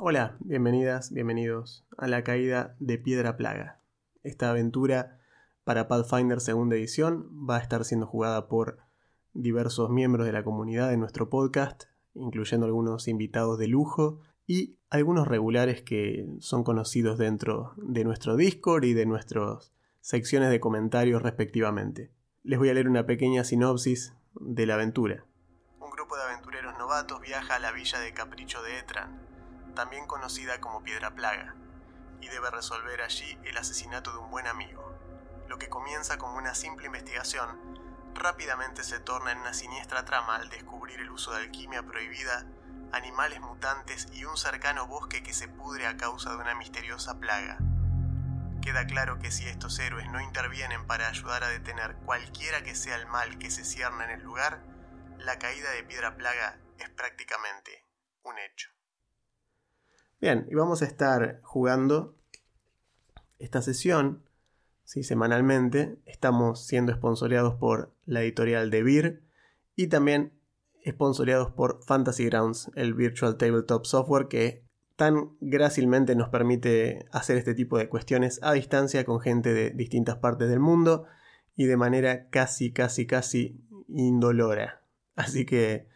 Hola, bienvenidas, bienvenidos a la caída de Piedra Plaga. Esta aventura para Pathfinder segunda edición va a estar siendo jugada por diversos miembros de la comunidad de nuestro podcast, incluyendo algunos invitados de lujo y algunos regulares que son conocidos dentro de nuestro Discord y de nuestras secciones de comentarios respectivamente. Les voy a leer una pequeña sinopsis de la aventura. Un grupo de aventureros novatos viaja a la villa de Capricho de Etran, también conocida como Piedra Plaga, y debe resolver allí el asesinato de un buen amigo. Lo que comienza como una simple investigación, rápidamente se torna en una siniestra trama al descubrir el uso de alquimia prohibida, animales mutantes y un cercano bosque que se pudre a causa de una misteriosa plaga. Queda claro que si estos héroes no intervienen para ayudar a detener cualquiera que sea el mal que se cierne en el lugar, la caída de Piedra Plaga es prácticamente un hecho. Bien, y vamos a estar jugando esta sesión ¿sí? semanalmente. Estamos siendo esponsoreados por la editorial de Beer y también esponsoreados por Fantasy Grounds, el virtual tabletop software que tan grácilmente nos permite hacer este tipo de cuestiones a distancia con gente de distintas partes del mundo y de manera casi, casi, casi indolora. Así que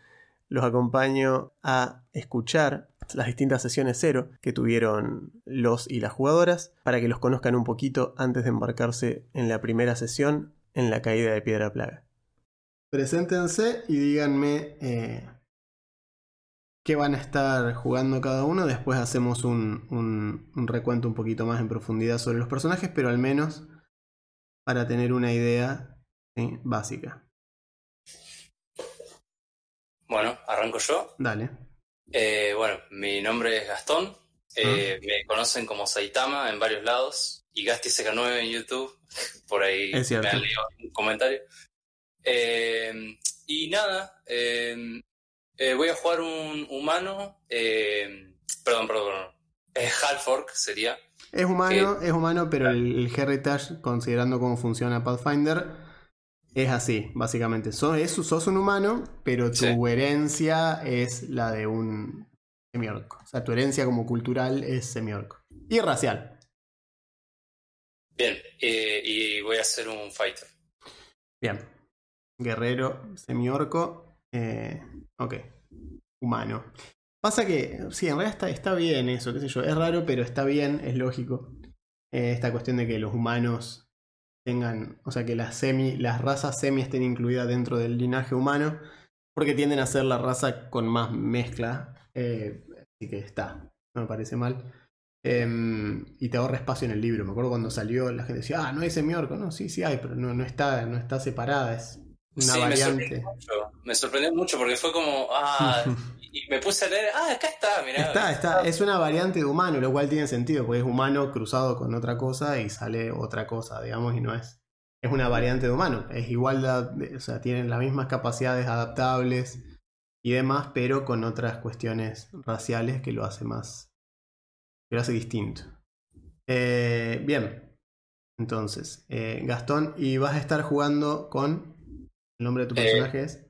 los acompaño a escuchar las distintas sesiones cero que tuvieron los y las jugadoras para que los conozcan un poquito antes de embarcarse en la primera sesión en la caída de Piedra Plaga. Preséntense y díganme eh, qué van a estar jugando cada uno. Después hacemos un, un, recuento un poquito más en profundidad sobre los personajes, pero al menos para tener una idea básica. Bueno, arranco yo. Dale. Eh, bueno, mi nombre es Gastón. Eh, me conocen como Saitama en varios lados. Y Gasti 9 en YouTube. Por ahí me han leído un comentario. Eh, y nada, voy a jugar un humano. perdón, perdón, Es Halfork sería. Es humano, es humano, pero el, el Heritage, considerando cómo funciona Pathfinder, es así, básicamente. Sos, sos un humano, pero tu herencia es la de un semiorco. O sea, tu herencia como cultural es semiorco. Y racial. Bien, eh, y voy a ser un fighter. Bien. Guerrero, semiorco. Eh, ok. Humano. Pasa que, sí, en realidad está, está, bien eso, qué sé yo. Es raro, pero está bien, es lógico. Eh, esta cuestión de que los humanos tengan, o sea, que las, semi, las razas semi estén incluidas dentro del linaje humano, porque tienden a ser la raza con más mezcla. Eh, así que está, no me parece mal. Em, y te ahorra espacio en el libro. Me acuerdo cuando salió, la gente decía, ah, no hay semiorco. No, sí, sí hay, pero no, no, está, no está separada, es una variante. Me sorprendió, mucho, porque fue como, ah, y me puse a leer, ah, acá está, mirá. Está, está, es una variante de humano, lo cual tiene sentido, porque es humano cruzado con otra cosa y sale otra cosa, digamos, y no es. Es una variante de humano, es igualdad, o sea, tienen las mismas capacidades adaptables y demás, pero con otras cuestiones raciales que lo hace más. que lo hace distinto. Eh, bien, entonces, eh, Gastón, y vas a estar jugando con. ¿El nombre de tu eh, personaje es?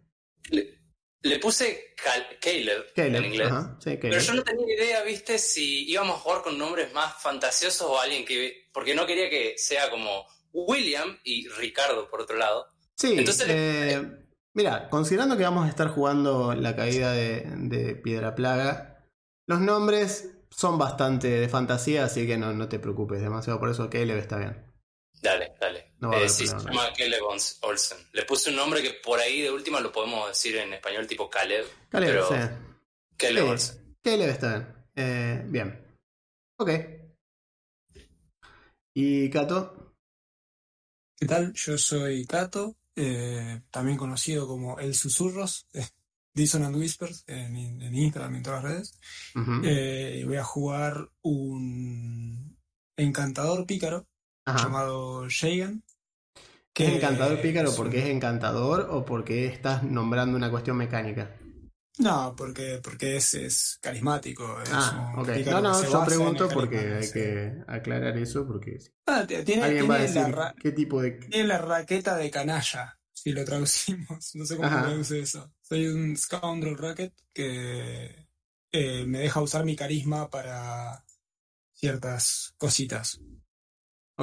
Le puse Caleb, en inglés. Pero yo no tenía idea, viste, si íbamos a jugar con nombres más fantasiosos o alguien que. Porque no quería que sea como William y Ricardo, por otro lado. Sí, Entonces, eh, mira, considerando que vamos a estar jugando la caída de, Piedra Plaga, los nombres son bastante de fantasía, así que no, no te preocupes demasiado por eso. Caleb está bien. Dale, dale. Eh, sí, se llama Caleb Olsen. Le puse un nombre que por ahí de última lo podemos decir en español tipo Caleb. Caleb, sí. Caleb Olsen. Caleb está bien. Eh, bien. Ok. ¿Y Kato? ¿Qué tal? Yo soy Kato, eh, también conocido como El Susurros, Dissonant Whispers en, en, Instagram y en todas las redes. y voy a jugar un encantador pícaro llamado Shagan. ¿Qué es encantador pícaro? ¿Porque es encantador o porque estás nombrando una cuestión mecánica? No, porque, porque es, es carismático. ah, ok. No, no, yo pregunto porque hay que aclarar eso porque... Ah, tiene, Alguien va a decir qué tipo de... Tiene la raqueta de canalla, si lo traducimos. No sé cómo traduce eso. Soy un scoundrel racket que eh, me deja usar mi carisma para ciertas cositas.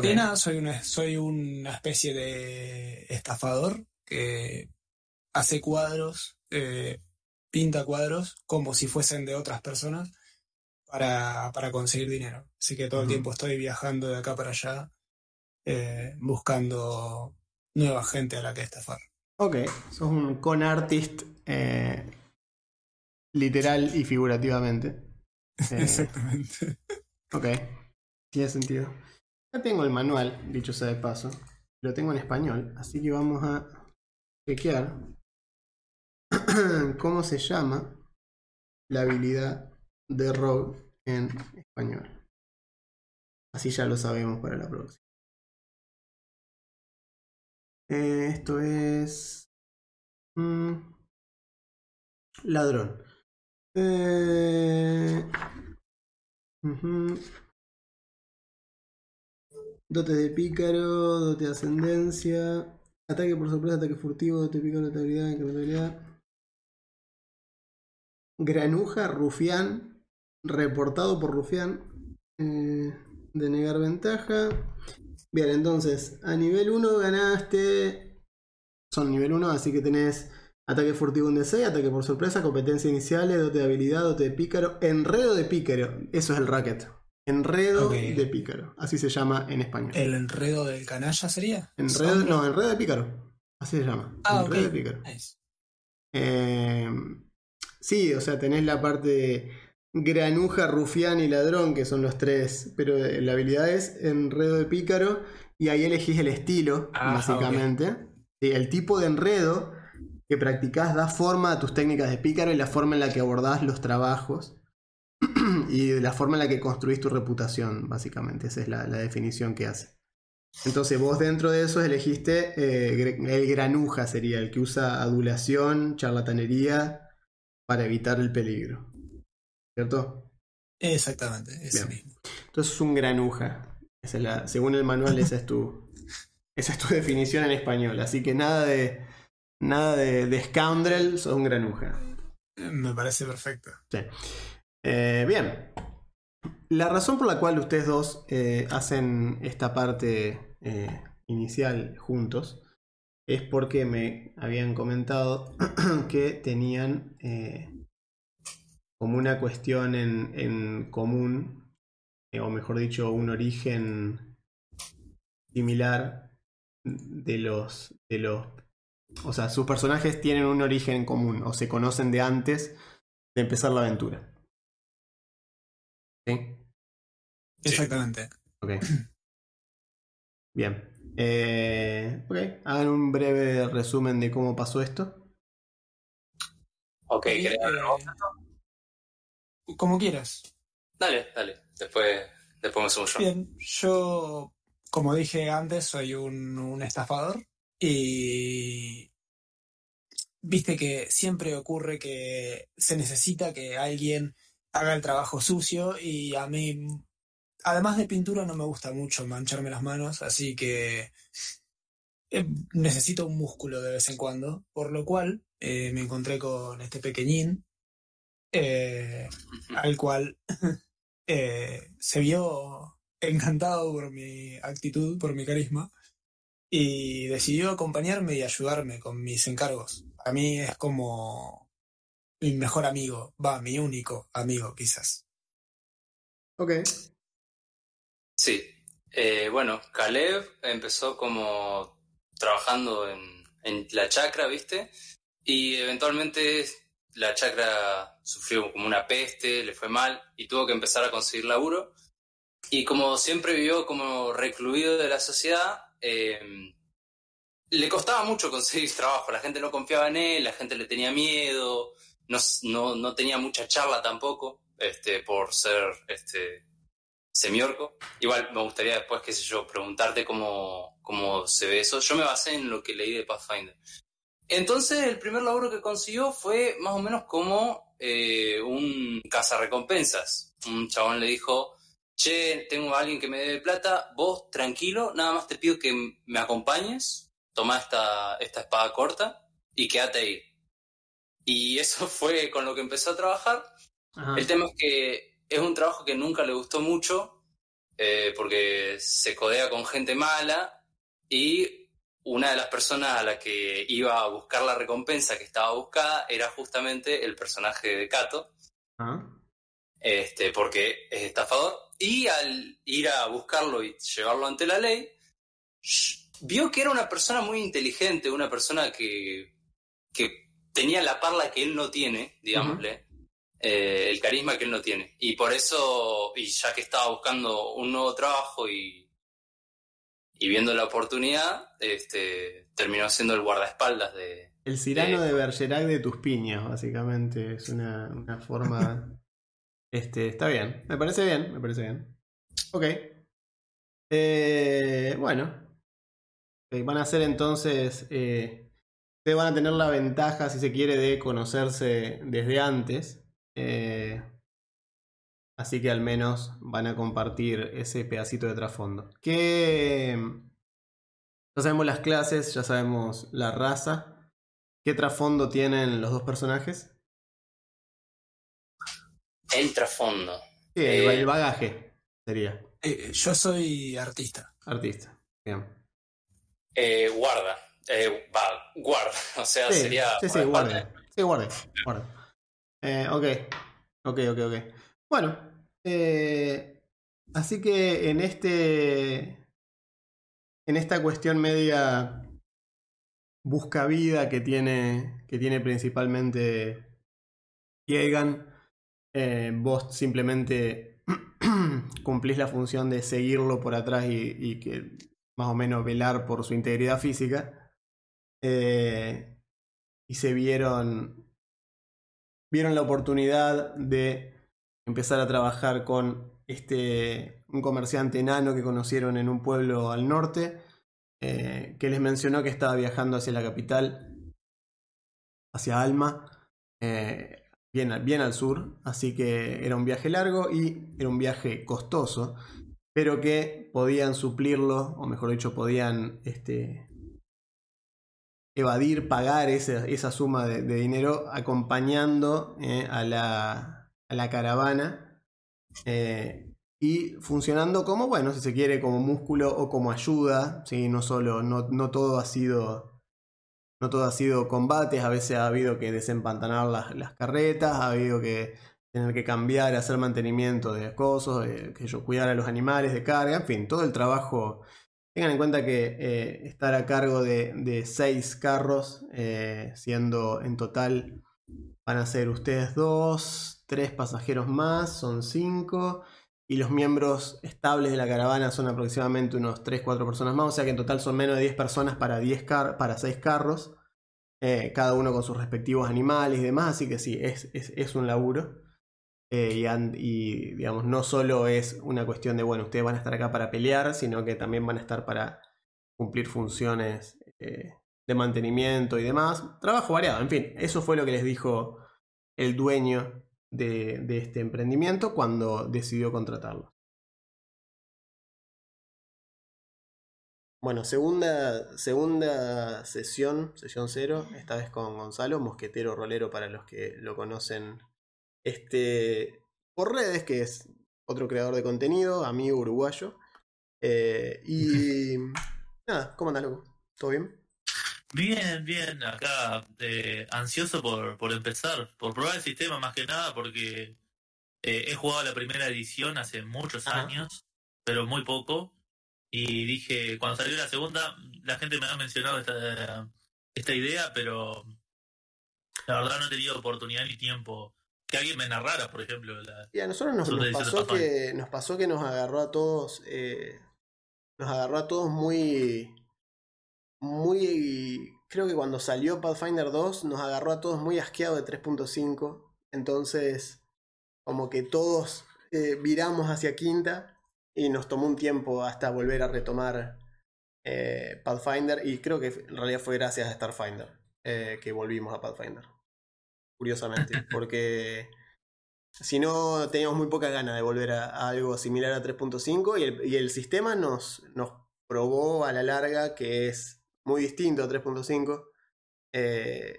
De nada, soy una, soy una especie de estafador que hace cuadros, eh, pinta cuadros como si fuesen de otras personas para, para conseguir dinero. Así que todo el tiempo estoy viajando de acá para allá eh, buscando nueva gente a la que estafar. Ok, sos un con artist eh, literal y figurativamente. Exactamente. Ok, tiene sentido. Ya tengo el manual, dicho sea de paso. Lo tengo en español, así que vamos a chequear cómo se llama la habilidad de Rogue en español. Así ya lo sabemos para la próxima. Eh, esto es... Mm, ladrón. Eh, Dote de pícaro, dote de ascendencia, ataque por sorpresa, ataque furtivo, dote de pícaro, notabilidad, incrementabilidad. Granuja, rufián, reportado por rufián, eh, denegar ventaja. Bien, entonces, a nivel 1 ganaste. Son nivel 1, así que tenés ataque furtivo en D6, ataque por sorpresa, competencia iniciales, dote de habilidad, dote de pícaro, enredo de pícaro. Eso es el racket. Enredo de pícaro. Así se llama en español. ¿El enredo del canalla sería? Enredo, no, enredo de pícaro. Así se llama. Ah, enredo de pícaro. Eh, sí, o sea, tenés la parte de granuja, rufián y ladrón, que son los tres. Pero la habilidad es enredo de pícaro. Y ahí elegís el estilo, ah, básicamente. el tipo de enredo que practicás da forma a tus técnicas de pícaro y la forma en la que abordás los trabajos. y la forma en la que construís tu reputación, básicamente. Esa es la, definición que hace. Entonces vos dentro de eso elegiste eh, el granuja, sería el que usa adulación, charlatanería para evitar el peligro. ¿Cierto? Exactamente, ese mismo. Entonces es un granuja. según el manual, esa es tu. esa es tu definición en español. Así que nada de. Nada de, de scoundrel, sos un granuja. Me parece perfecto. Sí. Eh, bien. La razón por la cual ustedes dos eh, hacen esta parte eh, inicial juntos es porque me habían comentado que tenían como una cuestión en, en común, o mejor dicho, un origen similar de los, de los... O sea, sus personajes tienen un origen en común o se conocen de antes de empezar la aventura. Exactamente. Ok. Bien. Eh, ok, hagan un breve resumen de cómo pasó esto. Ok, ¿querés eh, Como quieras. Dale, dale. Después, después me sumo yo. Bien, yo, como dije antes, soy un, un estafador y viste que siempre ocurre que se necesita que alguien haga el trabajo sucio y a mí, además de pintura, no me gusta mucho mancharme las manos, así que eh, necesito un músculo de vez en cuando, por lo cual eh, me encontré con este pequeñín, eh, al cual se vio encantado por mi actitud, por mi carisma, y decidió acompañarme y ayudarme con mis encargos. A mí es como mi mejor amigo, va, mi único amigo quizás. Ok. Sí. Eh, bueno, Caleb empezó como trabajando en, en la chacra, ¿viste? Y eventualmente la chacra sufrió como una peste, le fue mal y tuvo que empezar a conseguir laburo. Y como siempre vivió como recluido de la sociedad, eh, le costaba mucho conseguir trabajo. La gente no confiaba en él, la gente le tenía miedo, no, no, tenía mucha charla tampoco, este, por ser este, semiorco. Igual me gustaría después, qué sé yo, preguntarte cómo, cómo se ve eso. Yo me basé en lo que leí de Pathfinder. Entonces, el primer laburo que consiguió fue más o menos como eh, un cazarrecompensas. Un chabón le dijo, che, tengo a alguien que me debe plata, vos tranquilo, nada más te pido que me acompañes, toma esta, esta espada corta y quédate ahí. Y eso fue con lo que empezó a trabajar. El tema es que es un trabajo que nunca le gustó mucho eh, porque se codea con gente mala y una de las personas a la que iba a buscar la recompensa que estaba buscada era justamente el personaje de Kato. Este, porque es estafador. Y al ir a buscarlo y llevarlo ante la ley, vio que era una persona muy inteligente, una persona que, que tenía la parla que él no tiene, digámosle, eh, el carisma que él no tiene. Y por eso, y ya que estaba buscando un nuevo trabajo y y viendo la oportunidad, este, terminó siendo el guardaespaldas de... El Cirano de, Bergerac de tus piñas, básicamente. Es una, forma... este, está bien, me parece bien, me parece bien. Ok. Eh, bueno. van a ser entonces... Eh, ustedes van a tener la ventaja, si se quiere, de conocerse desde antes. Eh, Así que al menos van a compartir ese pedacito de trasfondo. Que ya sabemos las clases, ya sabemos la raza. ¿Qué trasfondo tienen los dos personajes? El trasfondo. Sí, el eh, bagaje sería. Eh, yo soy artista. Artista, bien. Eh, va, guarda. O sea, sería. Sí, sí, guarda. Sí, guarda. guarda. ok. Ok, ok, ok. Bueno, eh, así que en este. En esta cuestión media busca vida que tiene. que tiene principalmente. Eh, vos simplemente cumplís la función de seguirlo por atrás y, que más o menos velar por su integridad física. Eh, y se vieron. vieron la oportunidad de empezar a trabajar con este, un comerciante enano que conocieron en un pueblo al norte, eh, que les mencionó que estaba viajando hacia la capital, hacia Alma, eh, bien, bien al sur, así que era un viaje largo y era un viaje costoso, pero que podían suplirlo, o mejor dicho, podían este, evadir, pagar esa, suma de, dinero acompañando eh, a la a la caravana eh, y funcionando como, bueno, si se quiere, como músculo o como ayuda, ¿sí? no solo, no, no todo ha sido... No todo ha sido combates, a veces ha habido que desempantanar las, las carretas, ha habido que tener que cambiar, hacer mantenimiento de cosas, que yo cuidar a los animales de carga, en fin, todo el trabajo. Tengan en cuenta que eh, estar a cargo de, seis carros, eh, siendo en total van a ser ustedes dos, tres pasajeros más, son cinco. Y los miembros estables de la caravana son aproximadamente unos 3-4 personas más. O sea que en total son menos de 10 personas para, 10 para 6 carros. Eh, cada uno con sus respectivos animales y demás. Así que sí, es, es, un laburo. Eh, y, digamos, no solo es una cuestión de, bueno, ustedes van a estar acá para pelear, sino que también van a estar para cumplir funciones eh, de mantenimiento y demás. Trabajo variado, en fin, eso fue lo que les dijo el dueño de, este emprendimiento cuando decidió contratarlo. Bueno, segunda, segunda sesión, sesión cero, esta vez con Gonzalo, mosquetero rolero para los que lo conocen este, por redes, que es otro creador de contenido, amigo uruguayo. Eh, y nada, ¿cómo andas, loco? ¿Todo bien? Bien, bien, acá eh, ansioso por, por empezar, por probar el sistema más que nada, porque eh, he jugado la primera edición hace muchos años, pero muy poco, y dije, cuando salió la segunda, la gente me ha mencionado esta, esta idea, pero la verdad no he tenido oportunidad ni tiempo que alguien me narrara, por ejemplo. La, y a nosotros nos, pasó que, nos pasó que nos agarró a todos, eh, nos agarró a todos muy muy... Creo que cuando salió Pathfinder 2 nos agarró a todos muy asqueados de 3.5. Entonces, como que todos eh, viramos hacia quinta y nos tomó un tiempo hasta volver a retomar eh, Pathfinder. Y creo que en realidad fue gracias a Starfinder que volvimos a Pathfinder. Curiosamente, porque si no teníamos muy poca ganas de volver a, algo similar a 3.5 y el, y el sistema nos, nos probó a la larga que es muy distinto a 3.5. Eh,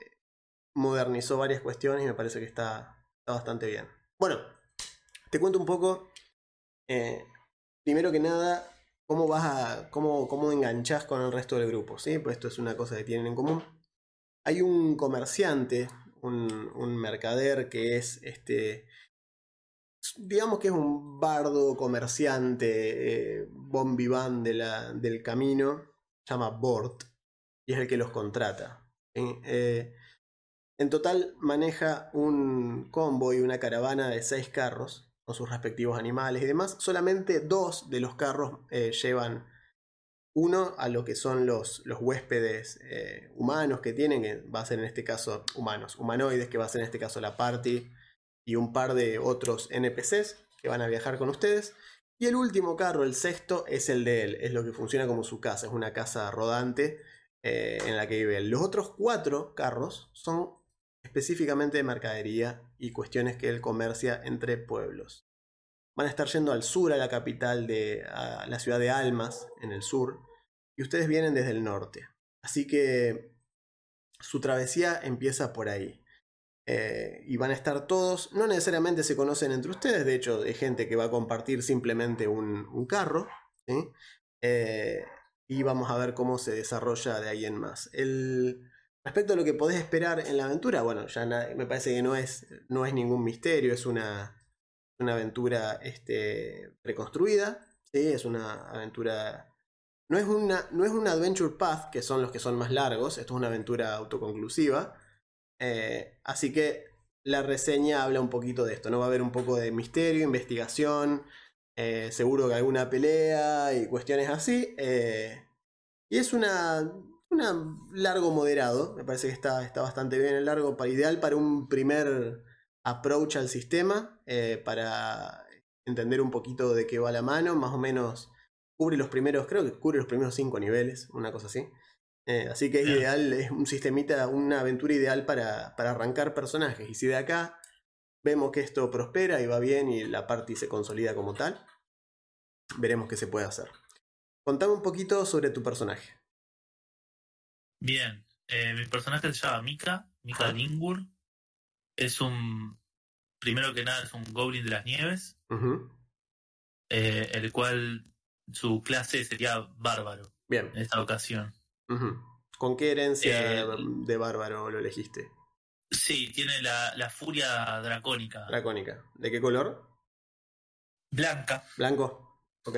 modernizó varias cuestiones y me parece que está, bastante bien. Bueno, te cuento un poco. Eh, primero que nada, cómo vas a. cómo, cómo enganchás con el resto del grupo, ¿sí? Pues esto es una cosa que tienen en común. Hay un comerciante, un, mercader que es este. Digamos que es un bardo comerciante, eh, bon vivant de del camino, llama Bort, y es el que los contrata. Eh, en total maneja un convoy, una caravana de seis carros con sus respectivos animales y demás. Solamente dos de los carros eh, llevan uno a lo que son los, los huéspedes eh, humanos que tienen, que va a ser en este caso humanos, humanoides, que va a ser en este caso la party y un par de otros NPCs que van a viajar con ustedes. Y el último carro, el sexto, es el de él, es lo que funciona como su casa, es una casa rodante eh, en la que vive él. Los otros cuatro carros son específicamente de mercadería y cuestiones que él comercia entre pueblos. Van a estar yendo al sur, a la capital de la ciudad de Almas, en el sur, y ustedes vienen desde el norte. Así que su travesía empieza por ahí. Eh, y van a estar todos, no necesariamente se conocen entre ustedes, de hecho hay gente que va a compartir simplemente un, carro, eh, y vamos a ver cómo se desarrolla de ahí en más. El, Respecto a lo que podés esperar en la aventura, bueno, ya me parece que no es, no es ningún misterio, es una, una aventura este, preconstruida, ¿sí? es una aventura... No es, una, no es un adventure path, que son los que son más largos, esto es una aventura autoconclusiva, eh, así que la reseña habla un poquito de esto, ¿no? Va a haber un poco de misterio, investigación, eh, seguro que alguna pelea y cuestiones así. Eh, y es una un largo moderado, me parece que está, está bastante bien el largo, ideal para un primer approach al sistema, eh, para entender un poquito de qué va la mano, más o menos cubre los primeros, creo que cubre los primeros cinco niveles, una cosa así. Eh, así que es ideal, es un sistemita, una aventura ideal para, para arrancar personajes. Y si de acá vemos que esto prospera y va bien y la party se consolida como tal, veremos qué se puede hacer. Contame un poquito sobre tu personaje. Bien, eh, mi personaje se llama Mika, Mika Lingur. Es un, primero que nada, es un goblin de las nieves, eh, el cual su clase sería bárbaro. Bien. En esta ocasión. ¿Con qué herencia de bárbaro lo elegiste? Sí, tiene la, la furia dracónica. Dracónica. ¿De qué color? Blanca. Blanco. Ok.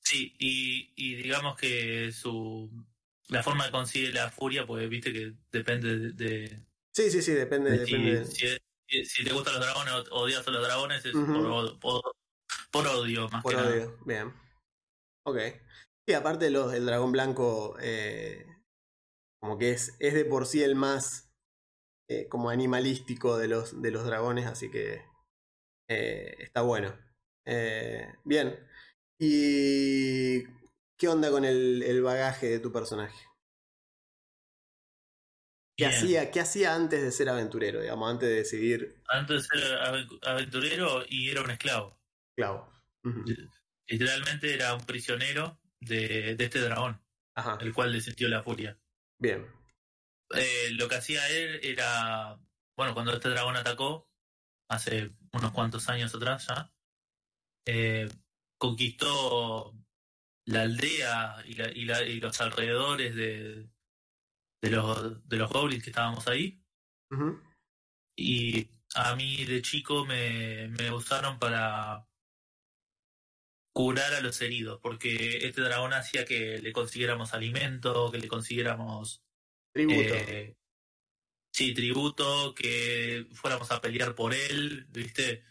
sí, y, y digamos que su la forma que consigue la furia, pues viste que depende de. Sí, sí, sí, depende. De si, si, te gustan los dragones o odias a los dragones, es por, odio más por que odio, bien. Ok. Y aparte los, el dragón blanco, eh, como que es, es de por sí el más eh, como animalístico de los, de los dragones, así que eh, está bueno. bien. Y ¿Qué onda con el, bagaje de tu personaje? ¿Qué hacía, ¿Qué hacía antes de ser aventurero, digamos, antes de decidir? Antes de ser aventurero y era un esclavo. Esclavo. Literalmente era un prisionero de, este dragón, el cual le sintió la furia. Bien. Eh, lo que hacía él era, bueno, cuando este dragón atacó, hace unos cuantos años atrás ya, eh, conquistó la aldea y, y, los alrededores de, de, los, de los goblins que estábamos ahí. Y a mí de chico me, me usaron para curar a los heridos, porque este dragón hacía que le consiguiéramos alimento, que le consiguiéramos tributo. Eh, sí, tributo, que fuéramos a pelear por él, ¿viste?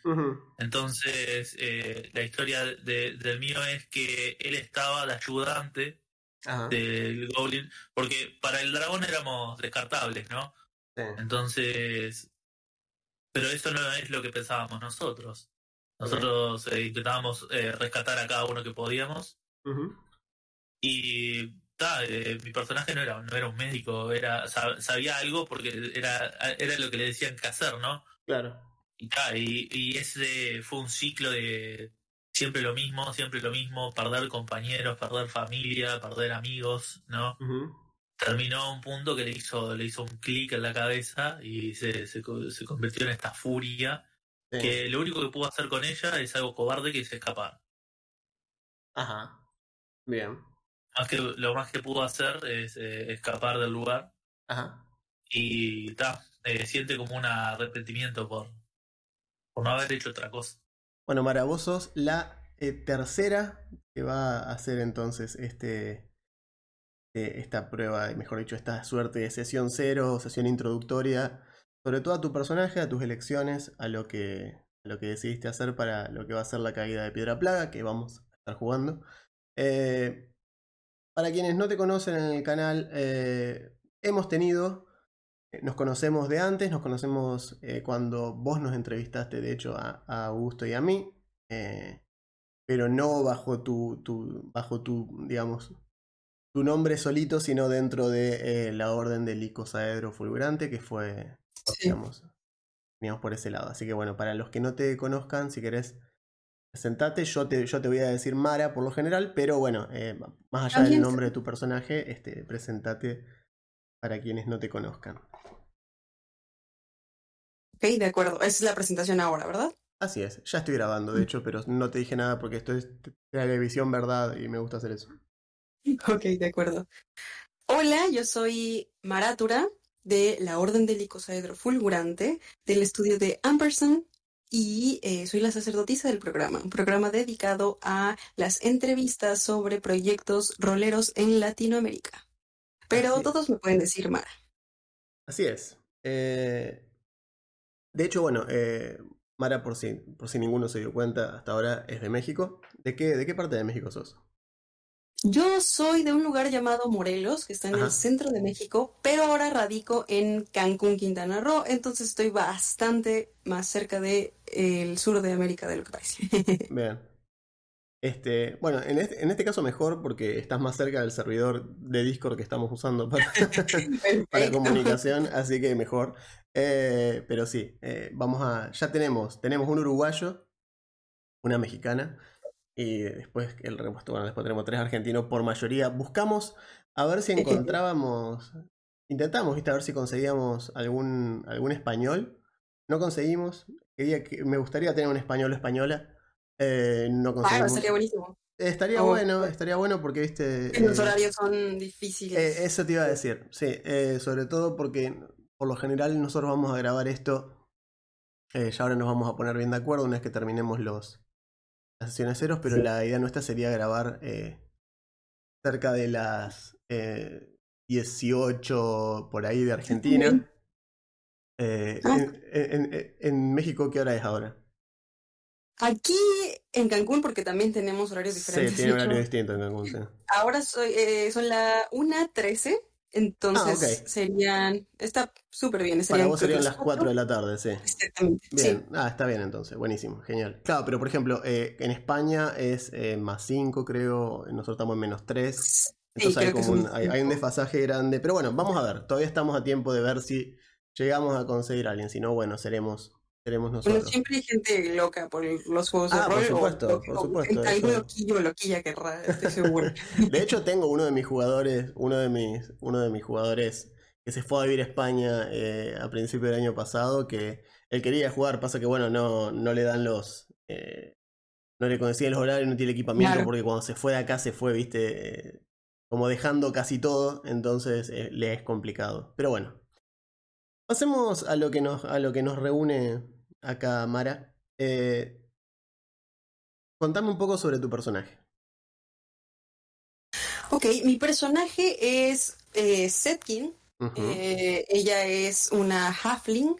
Entonces, eh, la historia del mío es que él estaba de ayudante del Goblin, porque para el dragón éramos descartables, ¿no? Entonces, pero eso no es lo que pensábamos nosotros. Nosotros eh, intentábamos eh, rescatar a cada uno que podíamos. Y eh, mi personaje no era, no era un médico, era sabía algo porque era, era lo que le decían que hacer, ¿no? Claro. Y, y, ese fue un ciclo de siempre lo mismo, siempre lo mismo, perder compañeros, perder familia, perder amigos, ¿no? Terminó un punto que le hizo, le hizo un clic en la cabeza y se, se, se convirtió en esta furia que lo único que pudo hacer con ella es algo cobarde que es escapar. Ajá. Bien. Más que, lo más que pudo hacer es eh, escapar del lugar. Ajá. Y ta, eh, siente como un arrepentimiento por, por no haber hecho otra cosa. Bueno, Mara, vos sos la eh, tercera que va a hacer entonces este, esta prueba, mejor dicho, esta suerte de sesión cero, sesión introductoria, sobre todo a tu personaje, a tus elecciones, a lo que, lo que decidiste hacer para lo que va a ser la caída de Piedra Plaga, que vamos a estar jugando. Eh, para quienes no te conocen en el canal, eh, hemos tenido, eh, nos conocemos de antes, nos conocemos cuando vos nos entrevistaste, de hecho, a, Augusto y a mí, pero no bajo tu, tu, bajo tu, digamos, tu nombre solito, sino dentro de la orden del icosaedro fulgurante, que fue, digamos, digamos, por ese lado. Así que bueno, para los que no te conozcan, si querés Presentate, yo te, yo te voy a decir Mara por lo general, pero bueno, eh, más allá del nombre de tu personaje, este, presentate para quienes no te conozcan. Ok, de acuerdo. es la presentación ahora, ¿verdad? Así es, ya estoy grabando, de mm. hecho, pero no te dije nada porque esto es televisión verdad y me gusta hacer eso. Ok, de acuerdo. Hola, yo soy Maratura de la Orden del Icosaedro Fulgurante del estudio de Ampersand y eh, soy la sacerdotisa del programa, un programa dedicado a las entrevistas sobre proyectos roleros en Latinoamérica. Pero todos me pueden decir Mara. Así es. Eh, de hecho, bueno, eh, Mara, por si, por si ninguno se dio cuenta, hasta ahora es de México. ¿De qué, de qué parte de México sos? Yo soy de un lugar llamado Morelos, que está en el centro de México, pero ahora radico en Cancún, Quintana Roo, entonces estoy bastante más cerca del el sur de América de lo que parece. Bien. Este, bueno, en este, en este caso mejor porque estás más cerca del servidor de Discord que estamos usando para, para comunicación, así que mejor. Eh, pero sí, eh, vamos a. Ya tenemos, tenemos un uruguayo, una mexicana y después el repuesto, bueno, después tenemos tres argentinos por mayoría. Buscamos a ver si encontrábamos, intentamos, ¿viste? a ver si conseguíamos algún, algún español. No conseguimos. Quería que, me gustaría tener un español o española. Eh, no conseguimos. sería buenísimo. Estaría bueno, estaría bueno porque, viste... Los eh, horarios son difíciles. Eh, eso te iba a decir, sí. Eh, sobre todo porque por lo general nosotros vamos a grabar esto. ya ahora nos vamos a poner bien de acuerdo una vez que terminemos los, las sesiones ceros, pero la idea nuestra sería grabar eh, cerca de las 18 eh, por ahí de Argentina. Eh, ah. en, México, ¿qué hora es ahora? Aquí en Cancún, porque también tenemos horarios diferentes. Sí, tiene horario distinto en Cancún, sí. Ahora soy, son las 1.13 entonces serían. Está súper bien. Para vos serían las 4 de la tarde, sí. Exactamente. Bien. Ah, está bien entonces. Buenísimo. Genial. Claro, pero por ejemplo, eh, en España es eh, más 5, creo. Nosotros estamos en menos 3. Entonces hay, como un, hay, un desfasaje grande. Pero bueno, vamos a ver. Todavía estamos a tiempo de ver si llegamos a conseguir a alguien. Si no, bueno, seremos nosotros. siempre hay gente loca por los juegos de ah, Por supuesto, por supuesto. Algo loquillo loquilla querrá, estoy seguro. de hecho, tengo uno de mis jugadores, uno de mis, uno de mis jugadores que se fue a vivir a España eh, a principios del año pasado, que él quería jugar, pasa que bueno, no, no le dan los. Eh, no le conocía los horarios, no tiene equipamiento, porque cuando se fue de acá se fue, viste, como dejando casi todo, entonces eh, le es complicado. Pero bueno. Pasemos a lo que nos, a lo que nos reúne acá, Mara. Eh, contame un poco sobre tu personaje. Ok, mi personaje es eh, Setkin. Eh, ella es una halfling.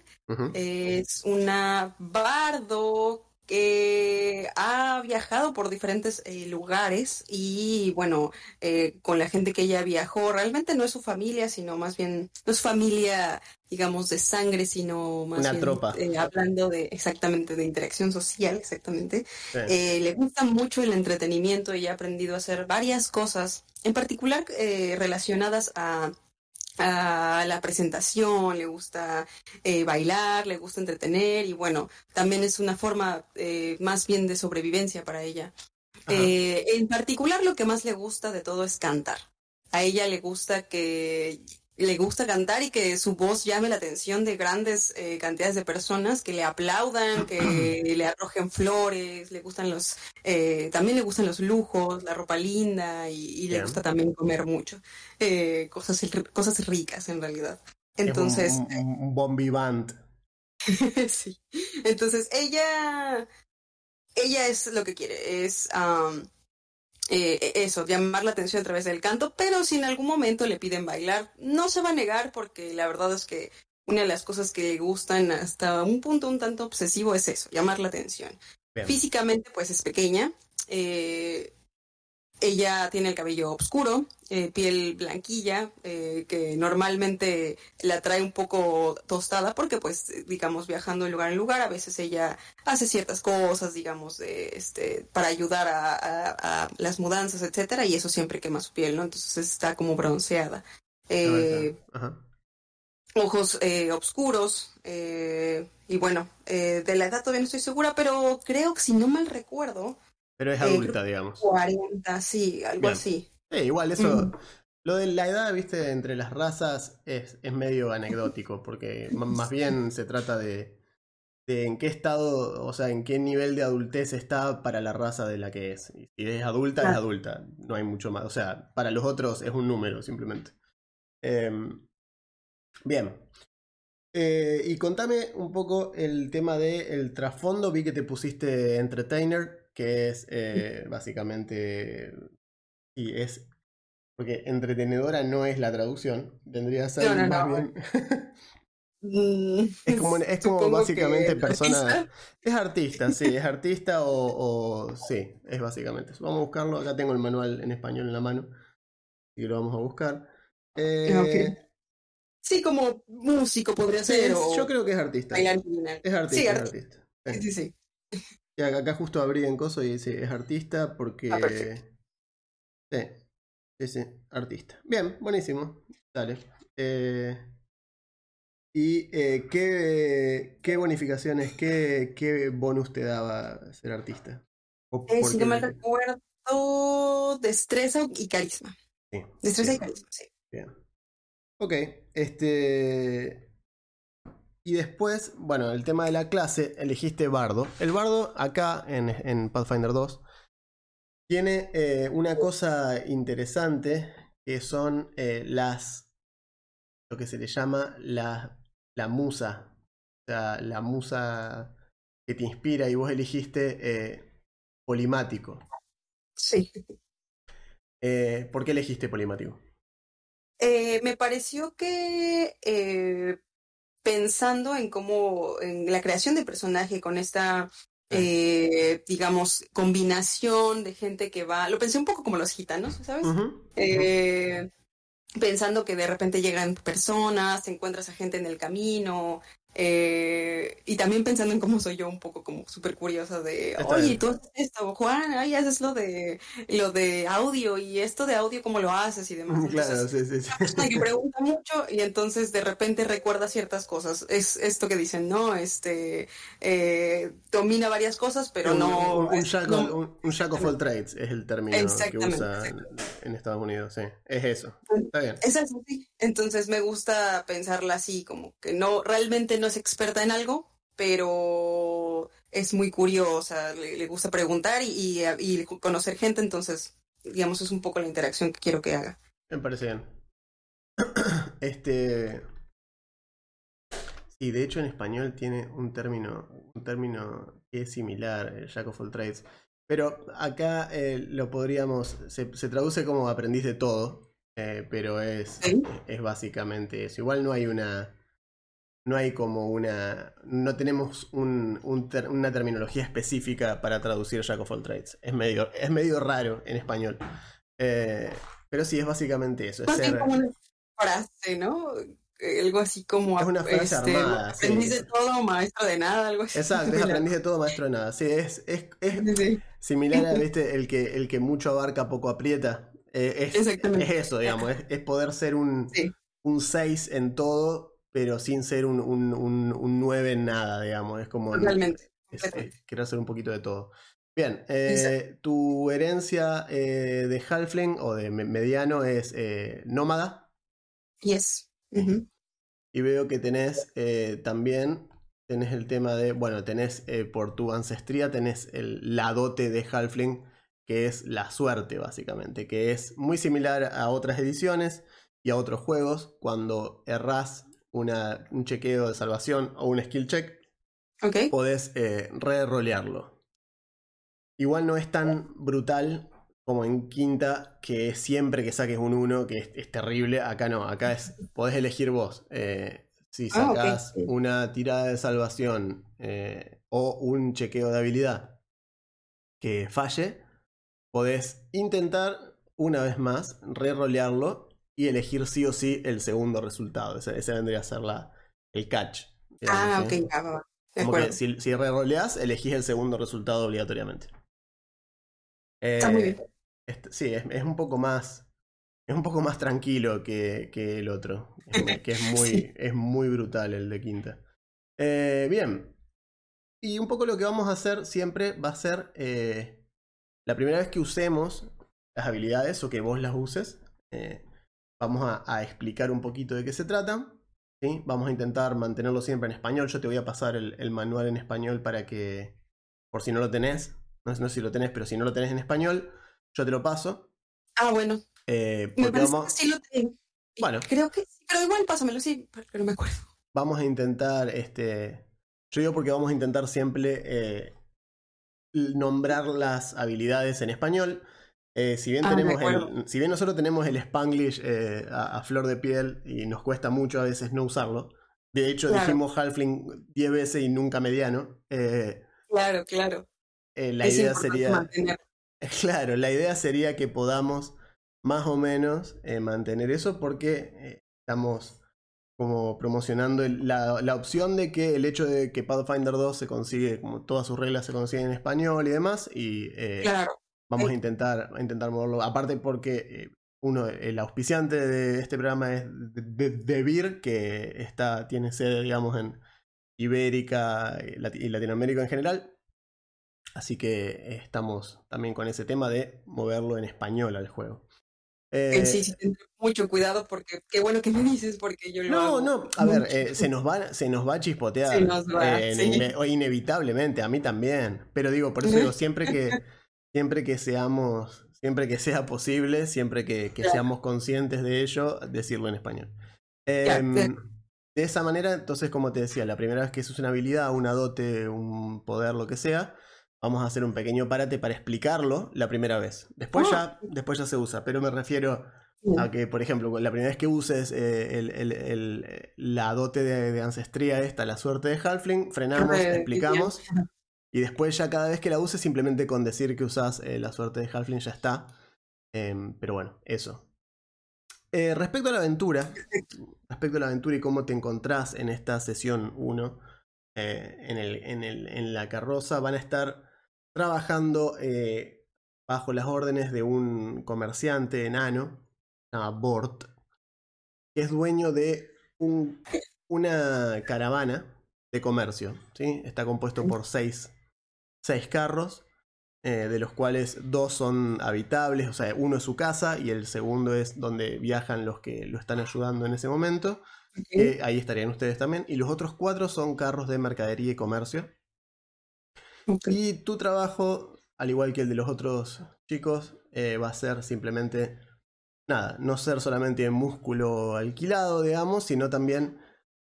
Es una bardo que ha viajado por diferentes eh, lugares y bueno, eh, con la gente que ella viajó, realmente no es su familia, sino más bien, no es familia, digamos, de sangre, sino más Una bien tropa. Eh, hablando de exactamente de interacción social, exactamente. le gusta mucho el entretenimiento y ha aprendido a hacer varias cosas, en particular relacionadas a a la presentación, le gusta eh, bailar, le gusta entretener y bueno, también es una forma eh, más bien de sobrevivencia para ella. Eh, en particular lo que más le gusta de todo es cantar. A ella le gusta que le gusta cantar y que su voz llame la atención de grandes eh, cantidades de personas que le aplaudan, que le arrojen flores, le gustan los, eh, también le gustan los lujos, la ropa linda y, le gusta también comer mucho, eh, cosas, cosas ricas en realidad. Entonces... un, un, sí. Entonces ella, ella es lo que quiere, es... Eh, e-, eso, llamar la atención a través del canto, pero si en algún momento le piden bailar, no se va a negar porque la verdad es que una de las cosas que le gustan hasta un punto un tanto obsesivo es eso, llamar la atención. Físicamente pues es pequeña, eh, ella tiene el cabello oscuro, eh, piel blanquilla, eh, que normalmente la trae un poco tostada porque, pues, digamos, viajando de lugar en lugar, a veces ella hace ciertas cosas, digamos, este, para ayudar a, las mudanzas, etcétera, y eso siempre quema su piel, ¿no? Entonces está como bronceada. Eh, ojos oscuros, y bueno, de la edad todavía no estoy segura, pero creo que si no mal recuerdo, pero es eh, adulta, digamos. 40, sí, algo así. igual eso. Lo de la edad, viste, entre las razas es, es medio anecdótico, porque más bien se trata de, de, en qué estado, o sea, en qué nivel de adultez está para la raza de la que es. Y si es adulta, es adulta. No hay mucho más. O sea, para los otros es un número, simplemente. Em, bien. Eh, y contame un poco el tema del trasfondo. Vi que te pusiste entertainer que es eh, básicamente, y es, porque entretenedora no es la traducción, vendría a ser más bien... Mm, es como, es como básicamente persona. Es artista, sí, es artista o, Sí, es básicamente eso. Vamos a buscarlo. Acá tengo el manual en español en la mano. Y lo vamos a buscar. Eh, sí, como músico podría ser. Yo creo que es artista. Es artista. Sí, es artista. Sí, sí acá justo abrí en Coso y dice es artista porque. Ah, sí, sí, sí, artista. Bien, buenísimo. Dale. Eh, ¿Y eh, ¿qué, qué bonificaciones, qué, qué bonus te daba ser artista? Eh, si no me recuerdo, destreza y carisma. Sí, destreza y carisma, sí. Bien. Ok, este. Y después, bueno, el tema de la clase, elegiste Bardo. El Bardo, acá en, Pathfinder 2, tiene eh, una cosa interesante que son eh, las. lo que se le llama la, la musa. O sea, la musa que te inspira y vos elegiste eh, polimático. Sí. ¿Por qué elegiste polimático? me pareció que pensando en cómo, en la creación de personaje con esta, eh, digamos, combinación de gente que va, lo pensé un poco como los gitanos, ¿sabes? Eh, pensando que de repente llegan personas, te encuentras a gente en el camino, eh, y también pensando en cómo soy yo un poco como súper curiosa de, oye, tú haces esto, Juan, ay, haces lo de, lo de audio y esto de audio, ¿cómo lo haces y demás? Claro, sí, sí, sí. que pregunta mucho y entonces de repente recuerda ciertas cosas. Es esto que dicen, ¿no? Este, eh, domina varias cosas, pero no... Un, jack, of all trades es el término que usa en Estados Unidos, sí. Es eso. Está bien. Es eso, sí. Entonces me gusta pensarla así, como que no, realmente no es experta en algo, pero es muy curiosa, le, gusta preguntar y, conocer gente, entonces, digamos, es un poco la interacción que quiero que haga. Me parece bien. Este. Sí, de hecho en español tiene un término, un término que es similar, el Jack of all trades. Pero acá eh, lo podríamos. Se, traduce como aprendiz de todo. Eh, pero es, es básicamente eso. Igual no hay una no hay como una. No tenemos un, una terminología específica para traducir Jack of all trades. Es medio, es medio raro en español. Eh, pero sí, es básicamente eso. Es ser... como una frase, ¿no? Algo así como. Es una frase este, armada. Aprendiz de todo, maestro de nada, algo así. Exacto, es aprendiz de todo, maestro de nada. Sí, es, es, es similar a ¿viste? el que, el que mucho abarca, poco aprieta. Eh, es, es, eso, digamos. Es, poder ser un, un 6 en todo pero sin ser un, un, un, 9 en nada, digamos. Es como. Realmente. quiero hacer un poquito de todo. Bien, eh, tu herencia eh, de Halfling o de mediano es nómada. Yes. Y veo que tenés también, tenés el tema de, bueno, tenés por tu ancestría, tenés el, la dote de Halfling, que es la suerte básicamente, que es muy similar a otras ediciones y a otros juegos. Cuando errás una, un chequeo de salvación o un skill check, podés eh, re-rolearlo. Igual no es tan brutal como en quinta, que siempre que saques un 1, que es, terrible, acá no, acá es, podés elegir vos. Eh, si ah, sacas una tirada de salvación eh, o un chequeo de habilidad que falle, podés intentar una vez más re-rolearlo y elegir sí o sí el segundo resultado. Ese, vendría a ser la, el catch. Ah, ok, Como que si, si re-roleás, elegís el segundo resultado obligatoriamente. Está muy bien. Este, sí, es, un poco más. Es un poco más tranquilo que, el otro. que es muy, es muy brutal el de quinta. Eh, bien. Y un poco lo que vamos a hacer siempre va a ser. Eh, la primera vez que usemos las habilidades o que vos las uses. Eh, vamos a, explicar un poquito de qué se trata. ¿sí? Vamos a intentar mantenerlo siempre en español. Yo te voy a pasar el, manual en español para que. Por si no lo tenés. No, no sé si lo tenés, pero si no lo tenés en español yo te lo paso. Ah, bueno. Eh, me parece que sí lo tengo. Bueno. Creo que sí, pero igual pásamelo, sí, pero no me acuerdo. Vamos a intentar, este. Yo digo porque vamos a intentar siempre eh, nombrar las habilidades en español. Eh, si, bien ah, tenemos el, si bien nosotros tenemos el Spanglish a, flor de piel y nos cuesta mucho a veces no usarlo, de hecho dijimos Halfling 10 veces y nunca mediano. claro, claro. la idea sería. Claro, la idea sería que podamos más o menos eh, mantener eso porque eh, estamos como promocionando la, opción de que el hecho de que Pathfinder 2 se consigue, como todas sus reglas se consiguen en español y demás, y eh, vamos a intentar, a intentar moverlo. Aparte porque uno, el auspiciante de este programa es DeVir, que está, tiene sede, digamos, en Ibérica y Latinoamérica en general. Así que estamos también con ese tema de moverlo en español al juego. Eh, sí, sí, mucho cuidado porque qué bueno que me dices porque yo lo No, no, a ver, eh, se, nos va, se nos va a chispotear. Se nos va, eh, inevitablemente, a mí también. Pero digo, por eso digo, siempre que, siempre que seamos, siempre que sea posible, siempre que, seamos conscientes de ello, decirlo en español. Em, de esa manera, entonces, como te decía, la primera vez que es una habilidad, una dote, un poder, lo que sea, Vamos a hacer un pequeño parate para explicarlo la primera vez. Después, ah. ya, después ya se usa, pero me refiero a que, por ejemplo, la primera vez que uses eh, la dote de, ancestría esta, la suerte de Halfling, frenamos, explicamos. Y después ya cada vez que la uses, simplemente con decir que usas eh, la suerte de Halfling ya está. Em, pero bueno, eso. Eh, respecto a la aventura, respecto a la aventura y cómo te encontrás en esta sesión 1, en, en la carroza, van a estar trabajando eh, bajo las órdenes de un comerciante enano, llamado Bort, que es dueño de una caravana de comercio. ¿sí? Está compuesto por seis, seis carros, eh, de los cuales dos son habitables, o sea, uno es su casa y el segundo es donde viajan los que lo están ayudando en ese momento. ahí estarían ustedes también. Y los otros cuatro son carros de mercadería y comercio. Y tu trabajo, al igual que el de los otros chicos, eh, va a ser simplemente, nada, no ser solamente músculo alquilado, digamos, sino también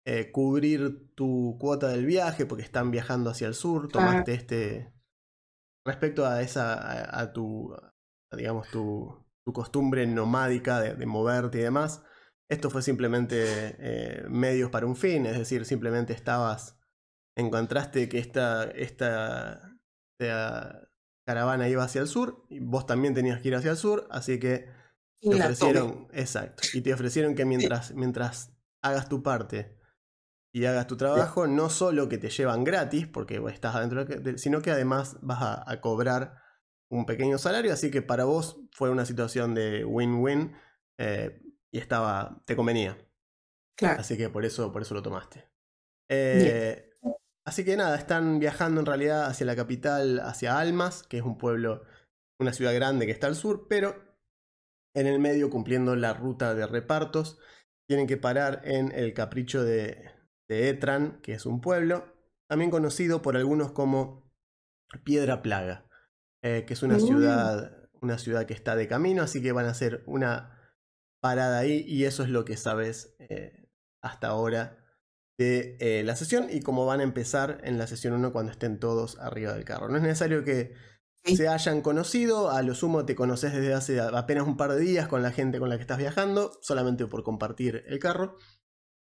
eh, cubrir tu cuota del viaje, porque están viajando hacia el sur, tomaste este... Respecto a esa, a, tu, digamos, tu, tu, costumbre nomádica de, moverte y demás, esto fue simplemente eh, medios para un fin, es decir, simplemente estabas encontraste que esta, esta, caravana iba hacia el sur y vos también tenías que ir hacia el sur, así que te ofrecieron, exacto, y te ofrecieron que mientras, mientras hagas tu parte y hagas tu trabajo, no solo que te llevan gratis, porque estás adentro, sino que además vas a, cobrar un pequeño salario, así que para vos fue una situación de win-win eh, y estaba, te convenía. Claro. Así que por eso, por eso lo tomaste. Eh, Así que nada, están viajando en realidad hacia la capital, hacia Almas, que es un pueblo, una ciudad grande que está al sur, pero en el medio cumpliendo la ruta de repartos tienen que parar en el capricho de, de Etran, que es un pueblo, también conocido por algunos como Piedra Plaga, eh, que es una ciudad, una ciudad que está de camino, así que van a hacer una parada ahí y eso es lo que sabes eh, hasta ahora de eh, la sesión y cómo van a empezar en la sesión 1 cuando estén todos arriba del carro. No es necesario que se hayan conocido, a lo sumo te conoces desde hace apenas un par de días con la gente con la que estás viajando, solamente por compartir el carro,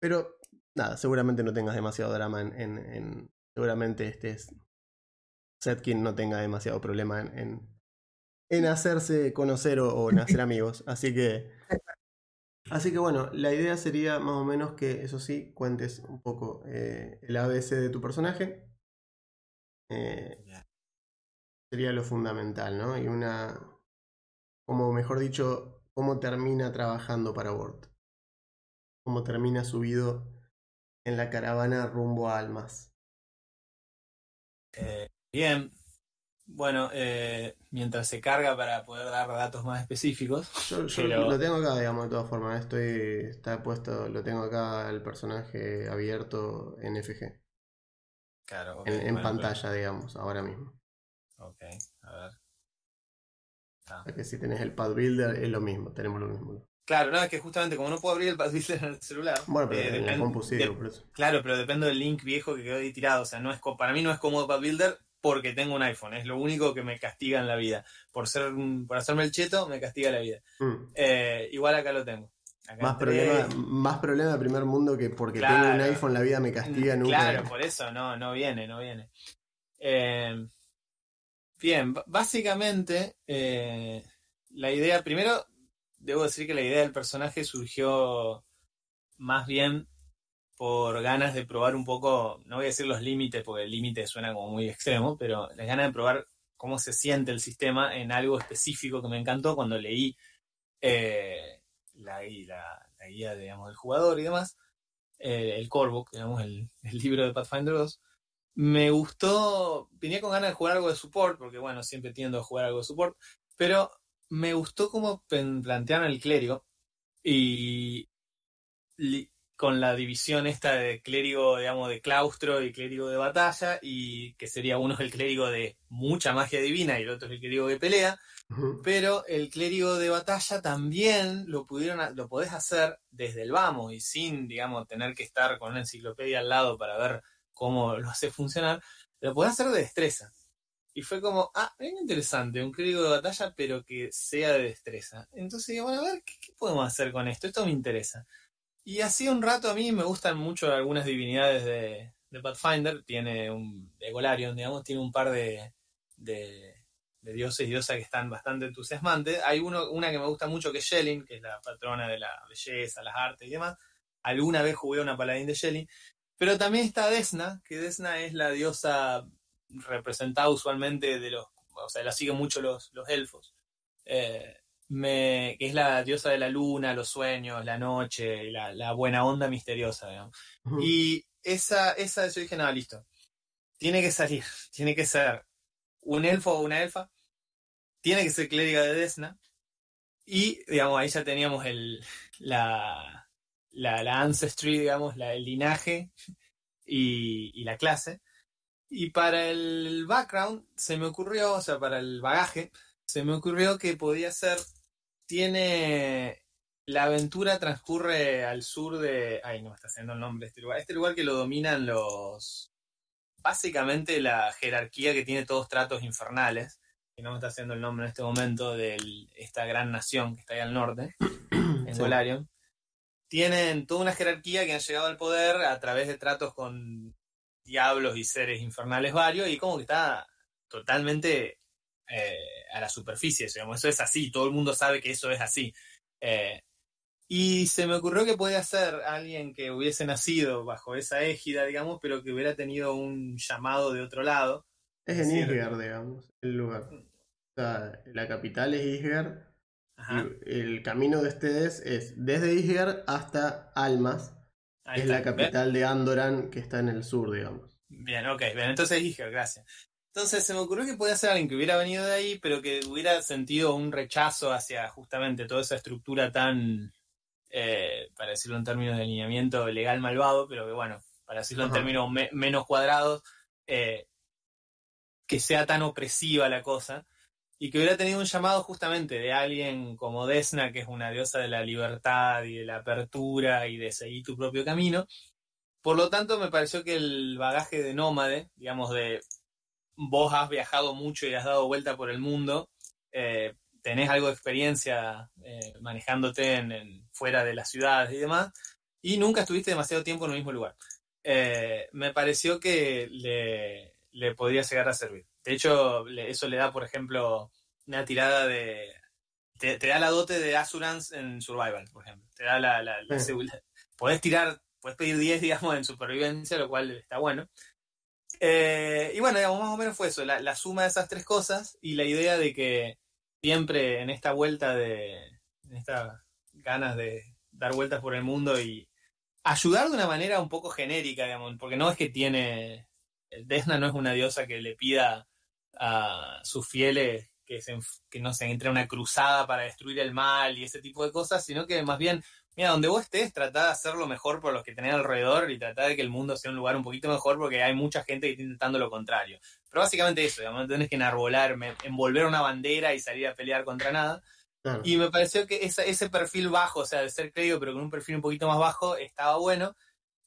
pero nada, seguramente no tengas demasiado drama en, seguramente este Setkin no tenga demasiado problema en, en, hacerse conocer o, en hacer amigos, así que Así que bueno, la idea sería más o menos que, eso sí, cuentes un poco eh, el ABC de tu personaje. Eh, sería lo fundamental, ¿no? Y una, como mejor dicho, cómo termina trabajando para Word. Cómo termina subido en la caravana rumbo a Almas. Eh, bien, bueno, eh, mientras se carga para poder dar datos más específicos. Yo, lo tengo acá, digamos, de todas formas. Estoy, está puesto, lo tengo acá el personaje abierto en FG. Claro, En, pantalla, digamos, ahora mismo. Ok, a ver. Ah. que si tenés el pad builder es lo mismo, tenemos lo mismo. Claro, no, es que justamente como no puedo abrir el pad builder en el celular. Bueno, pero eh, en la compu por eso. Claro, pero depende del link viejo que quedó ahí tirado. O sea, no es para mí no es cómodo pad builder porque tengo un iPhone. Es lo único que me castiga en la vida. Por ser por hacerme el cheto, me castiga la vida. Mm. Eh, igual acá lo tengo. más, problema, más problema de primer mundo que porque tengo un iPhone la vida me castiga nunca. Claro, por eso no, no viene, no viene. Eh, bien, básicamente eh, la idea, primero debo decir que la idea del personaje surgió más bien por ganas de probar un poco, no voy a decir los límites, porque el límite suena como muy extremo, pero las ganas de probar cómo se siente el sistema en algo específico que me encantó cuando leí eh, la, guía del jugador y demás, eh, el Core digamos, el, libro de Pathfinder 2. Me gustó, venía con ganas de jugar algo de support, porque bueno, siempre tiendo a jugar algo de support, pero me gustó cómo plantearon el clérigo y con la división esta de clérigo, digamos, de claustro y clérigo de batalla, y que sería uno el clérigo de mucha magia divina y el otro es el clérigo de pelea, pero el clérigo de batalla también lo pudieron, lo podés hacer desde el vamos y sin, digamos, tener que estar con una enciclopedia al lado para ver cómo lo hace funcionar, lo podés hacer de destreza. Y fue como, ah, es interesante, un clérigo de batalla, pero que sea de destreza. Entonces, bueno, a ver, ¿qué, qué podemos hacer con esto? Esto me interesa. Y así un rato a mí me gustan mucho algunas divinidades de, de Pathfinder. Tiene un, digamos, tiene un par de, de, dioses y diosas que están bastante entusiasmantes. Hay uno, una que me gusta mucho que es Shelling, que es la patrona de la belleza, las artes y demás. Alguna vez jugué una paladín de Shelling. Pero también está Desna, que Desna es la diosa representada usualmente de los. O sea, la siguen mucho los, los elfos. Eh, me, que es la diosa de la luna, los sueños, la noche, la, la buena onda misteriosa. Y esa, esa, yo dije, nada, listo. Tiene que salir, tiene que ser un elfo o una elfa, tiene que ser clériga de Desna. Y, digamos, ahí ya teníamos el, la, la, la ancestry, digamos, la, el linaje y, y la clase. Y para el background se me ocurrió, o sea, para el bagaje, se me ocurrió que podía ser tiene. La aventura transcurre al sur de. Ay, no me está haciendo el nombre de este lugar. Este lugar que lo dominan los. Básicamente la jerarquía que tiene todos tratos infernales. Que no me está haciendo el nombre en este momento de esta gran nación que está ahí al norte, en Golarion. Tienen toda una jerarquía que han llegado al poder a través de tratos con diablos y seres infernales varios y como que está totalmente eh, a la superficie, digamos, eso es así, todo el mundo sabe que eso es así. Eh, y se me ocurrió que podía ser alguien que hubiese nacido bajo esa égida, digamos, pero que hubiera tenido un llamado de otro lado. Es en Isgard, digamos, el lugar. O sea, la capital es Isgard. el camino de ustedes es desde Isgard hasta Almas, es la capital de Andoran que está en el sur, digamos. Bien, ok, bien, entonces Isgard, gracias. Entonces se me ocurrió que podía ser alguien que hubiera venido de ahí, pero que hubiera sentido un rechazo hacia justamente toda esa estructura tan eh, para decirlo en términos de alineamiento legal malvado, pero que bueno, para decirlo en términos menos cuadrados, eh, que sea tan opresiva la cosa y que hubiera tenido un llamado justamente de alguien como Desna, que es una diosa de la libertad y de la apertura y de seguir tu propio camino. Por lo tanto, me pareció que el bagaje de nómade, digamos, de vos has viajado mucho y has dado vuelta por el mundo, eh, tenés algo de experiencia eh, manejándote en, fuera de las ciudades y demás, y nunca estuviste demasiado tiempo en el mismo lugar. Eh, me pareció que le, le, podría llegar a servir. De hecho, eso le da, por ejemplo, una tirada de... Te, da la dote de Assurance en Survival, por ejemplo. Te da la, la, Podés tirar, podés pedir 10, digamos, en supervivencia, lo cual está bueno. Eh, y bueno, digamos, más o menos fue eso, la, la, suma de esas tres cosas y la idea de que siempre en esta vuelta de, en estas ganas de dar vueltas por el mundo y ayudar de una manera un poco genérica, digamos, porque no es que tiene, Desna no es una diosa que le pida a sus fieles que, se, que no se entre una cruzada para destruir el mal y ese tipo de cosas, sino que más bien mira, donde vos estés, tratá de hacerlo mejor por los que tenés alrededor y tratá de que el mundo sea un lugar un poquito mejor porque hay mucha gente que está intentando lo contrario. Pero básicamente eso, digamos, tenés que enarbolar, envolver una bandera y salir a pelear contra nada. Y me pareció que ese perfil bajo, o sea, de ser creído, pero con un perfil un poquito más bajo, estaba bueno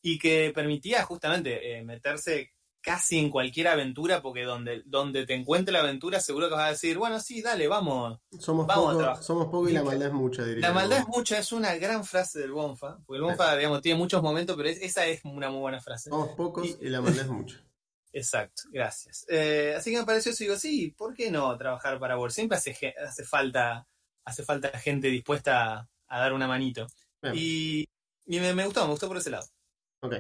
y que permitía justamente eh, meterse casi en cualquier aventura, porque donde, donde te encuentre la aventura, seguro que vas a decir, bueno, sí, dale, vamos. Somos pocos somos poco y la maldad es mucha, diría. La maldad es mucha, es una gran frase del Bonfa, porque el Bonfa, digamos, tiene muchos momentos, pero esa es una muy buena frase. Somos pocos y, la maldad es mucha. Exacto, gracias. Eh, así que me pareció eso, digo, sí, ¿por qué no trabajar para vos? Siempre hace, hace falta hace falta gente dispuesta a, dar una manito. Y, y me, me, gustó, me gustó por ese lado. Ok.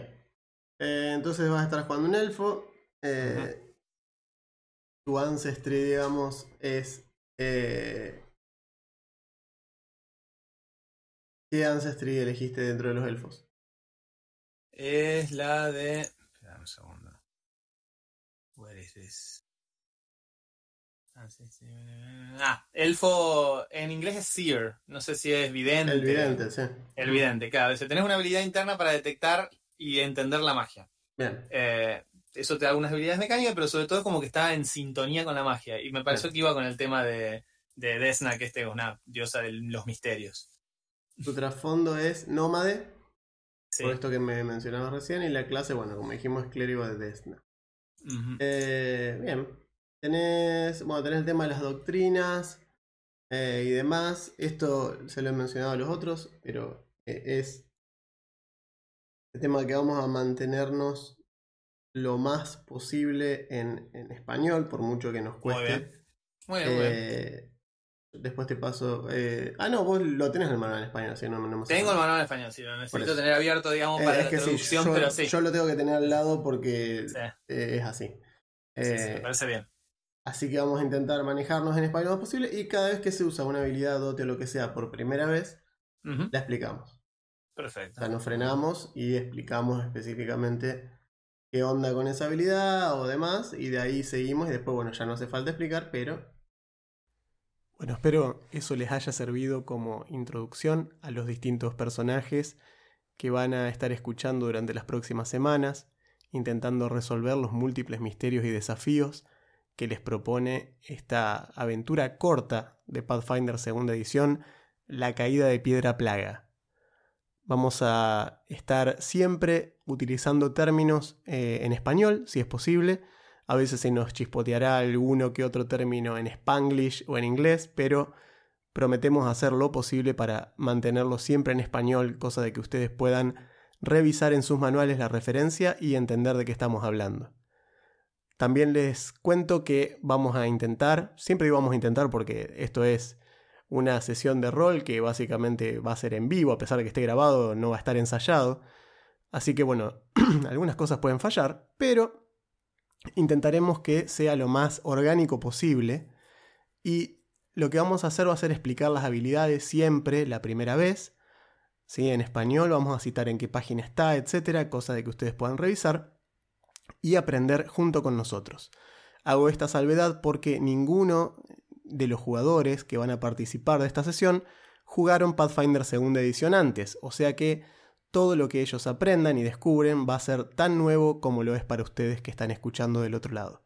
Eh, entonces vas a estar jugando un elfo. Eh, tu ancestry, digamos, es. Eh, ¿Qué ancestry elegiste dentro de los elfos? Es la de. Espera un segundo. Where is this? Ah, elfo en inglés es seer. No sé si es vidente. El vidente, sí. El vidente, claro. Si tenés una habilidad interna para detectar y entender la magia. Bien. Eh, eso te da algunas habilidades mecánicas, pero sobre todo como que está en sintonía con la magia. Y me pareció que iba con el tema de, de Desna, que este es una diosa de los misterios. Tu trasfondo es nómade, por esto que me mencionabas recién, y la clase, bueno, como dijimos, es clérigo de Desna. Eh, bien. Tenés, bueno, tenés el tema de las doctrinas eh, y demás. Esto se lo he mencionado a los otros, pero es el tema que vamos a mantenernos lo más posible en, español, por mucho que nos cueste. Muy bien. Muy bien, eh, Después te paso. Eh, ah, no, vos lo tenés el manual en español, si no, no Tengo el manual en español, sí, lo necesito tener abierto, digamos, eh, para la traducción, yo, pero sí. Yo lo tengo que tener al lado porque es así. Sí, me parece bien. Así que vamos a intentar manejarnos en español lo más posible y cada vez que se usa una habilidad, dote o lo que sea por primera vez, la explicamos. Perfecto. O sea, nos frenamos y explicamos específicamente qué onda con esa habilidad o demás, y de ahí seguimos y después, bueno, ya no hace falta explicar, pero... Bueno, espero eso les haya servido como introducción a los distintos personajes que van a estar escuchando durante las próximas semanas, intentando resolver los múltiples misterios y desafíos que les propone esta aventura corta de Pathfinder segunda edición, La caída de piedra plaga. Vamos a estar siempre utilizando términos eh, en español, si es posible. A veces se nos chispoteará alguno que otro término en spanglish o en inglés, pero prometemos hacer lo posible para mantenerlo siempre en español, cosa de que ustedes puedan revisar en sus manuales la referencia y entender de qué estamos hablando. También les cuento que vamos a intentar, siempre íbamos a intentar porque esto es una sesión de rol que básicamente va a ser en vivo, a pesar de que esté grabado, no va a estar ensayado. Así que bueno, algunas cosas pueden fallar, pero intentaremos que sea lo más orgánico posible. Y lo que vamos a hacer va a ser explicar las habilidades siempre la primera vez. ¿sí? En español vamos a citar en qué página está, etcétera, cosa de que ustedes puedan revisar y aprender junto con nosotros. Hago esta salvedad porque ninguno de los jugadores que van a participar de esta sesión jugaron Pathfinder segunda edición antes, o sea que todo lo que ellos aprendan y descubren va a ser tan nuevo como lo es para ustedes que están escuchando del otro lado.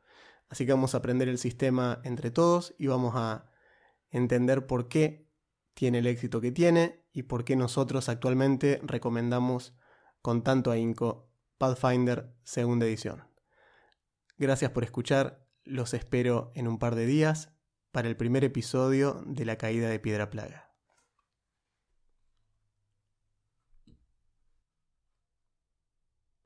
Así que vamos a aprender el sistema entre todos y vamos a entender por qué tiene el éxito que tiene y por qué nosotros actualmente recomendamos con tanto ahínco Pathfinder segunda edición. Gracias por escuchar, los espero en un par de días para el primer episodio de La Caída de Piedra Plaga.